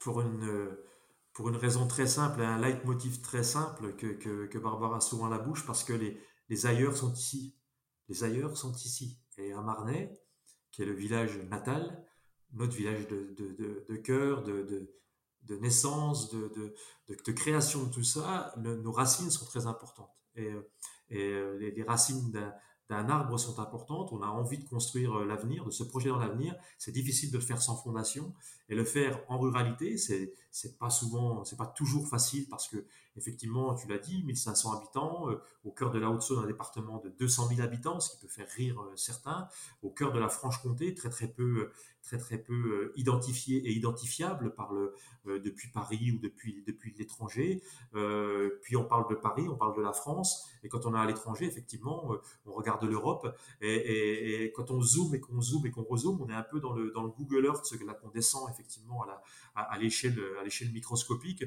pour une, pour une raison très simple, un leitmotiv très simple que, que, Barbara a souvent la bouche, parce que les, les ailleurs sont ici. Les ailleurs sont ici. Et à Marnay, qui est le village natal, notre village de, de, de, cœur, de, de, naissance, de, de, création de tout ça, nos racines sont très importantes. Et, et euh, les, les racines d'un arbre sont importantes. On a envie de construire euh, l'avenir, de se projeter dans l'avenir. C'est difficile de le faire sans fondation. Et le faire en ruralité, c'est c'est pas souvent, c'est pas toujours facile parce que effectivement, tu l'as dit, 1500 habitants euh, au cœur de la Haute-Saône, un département de 200 000 habitants, ce qui peut faire rire euh, certains. Au cœur de la Franche-Comté, très très peu, très très peu identifié et identifiable par le depuis Paris ou depuis depuis l'étranger. puis on parle de Paris, on parle de la France, et quand on est à l'étranger, effectivement, on regarde l'Europe, et, quand on zoome et qu'on zoome et qu'on rezoome, on est un peu dans le dans le Google Earth, là qu'on descend effectivement à la à, l'échelle à l'échelle microscopique,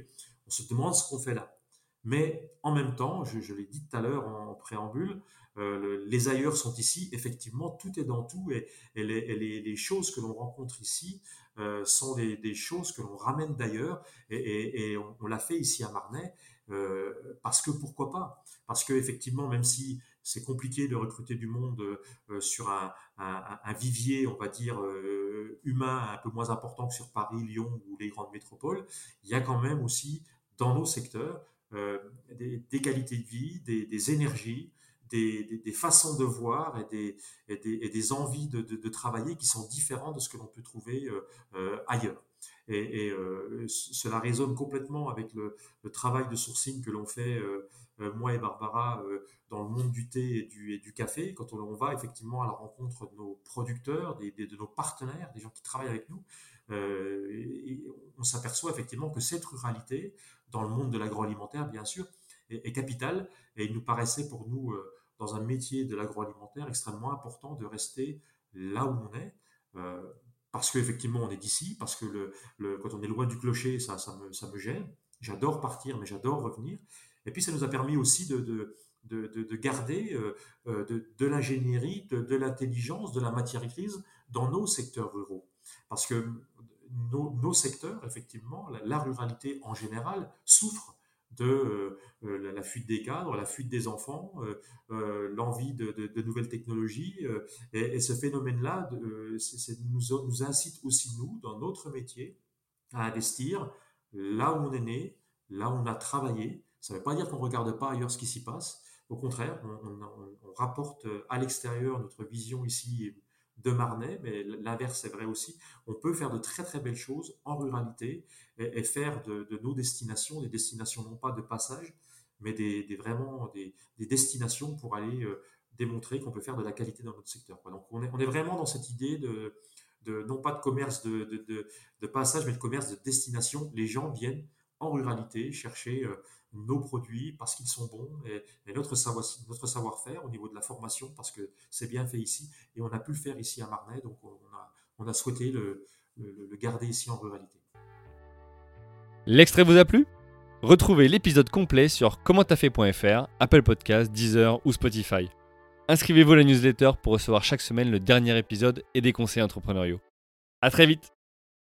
on se demande ce qu'on fait là. Mais en même temps, je, l'ai dit tout à l'heure en, préambule, euh, les ailleurs sont ici. Effectivement, tout est dans tout. Et, les, les, choses que l'on rencontre ici euh, sont des, des, choses que l'on ramène d'ailleurs. Et, on, l'a fait ici à Marnay euh, parce que pourquoi pas? Parce que effectivement, même si c'est compliqué de recruter du monde euh, sur un, vivier, on va dire, euh, humain un peu moins important que sur Paris, Lyon ou les grandes métropoles. Il y a quand même aussi dans nos secteurs des, qualités de vie, des, énergies, des, façons de voir et des, envies de, travailler qui sont différentes de ce que l'on peut trouver ailleurs. Et, cela résonne complètement avec le, travail de sourcing que l'on fait euh, moi et Barbara, euh, dans le monde du thé et du, et café, quand on, va effectivement à la rencontre de nos producteurs, de nos partenaires, des gens qui travaillent avec nous, euh, on s'aperçoit effectivement que cette ruralité, dans le monde de l'agroalimentaire, bien sûr, est, capitale. Et il nous paraissait pour nous, dans un métier de l'agroalimentaire, extrêmement important de rester là où on est. parce qu'effectivement, on est d'ici, parce que le, quand on est loin du clocher, ça, ça, me, ça me gêne. J'adore partir, mais j'adore revenir. Et puis, ça nous a permis aussi de, de, de, de garder euh, euh, de, l'ingénierie, de, l'intelligence, de la matière grise dans nos secteurs ruraux. Parce que nos, nos secteurs, effectivement, la, ruralité en général souffre de euh, la, fuite des cadres, la fuite des enfants, l'envie de, nouvelles technologies. et, ce phénomène-là nous incite aussi, nous, dans notre métier, à investir là où on est né, là où on a travaillé, ça ne veut pas dire qu'on ne regarde pas ailleurs ce qui s'y passe. Au contraire, on, rapporte à l'extérieur notre vision ici de Marnay, mais l'inverse est vrai aussi. On peut faire de très très belles choses en ruralité et, faire de, nos destinations des destinations non pas de passage, mais des, vraiment des, destinations pour aller euh, démontrer qu'on peut faire de la qualité dans notre secteur. Donc on est, vraiment dans cette idée de, non pas de commerce de, passage, mais de commerce de destination. Les gens viennent en ruralité chercher euh, nos produits parce qu'ils sont bons et, notre savoir notre savoir-faire au niveau de la formation parce que c'est bien fait ici et on a pu le faire ici à Marnay donc on a, souhaité le, garder ici en ruralité. L'extrait vous a plu? Retrouvez l'épisode complet sur commenttafait.fr, Apple Podcast, Deezer ou Spotify. Inscrivez-vous à la newsletter pour recevoir chaque semaine le dernier épisode et des conseils entrepreneuriaux. À très vite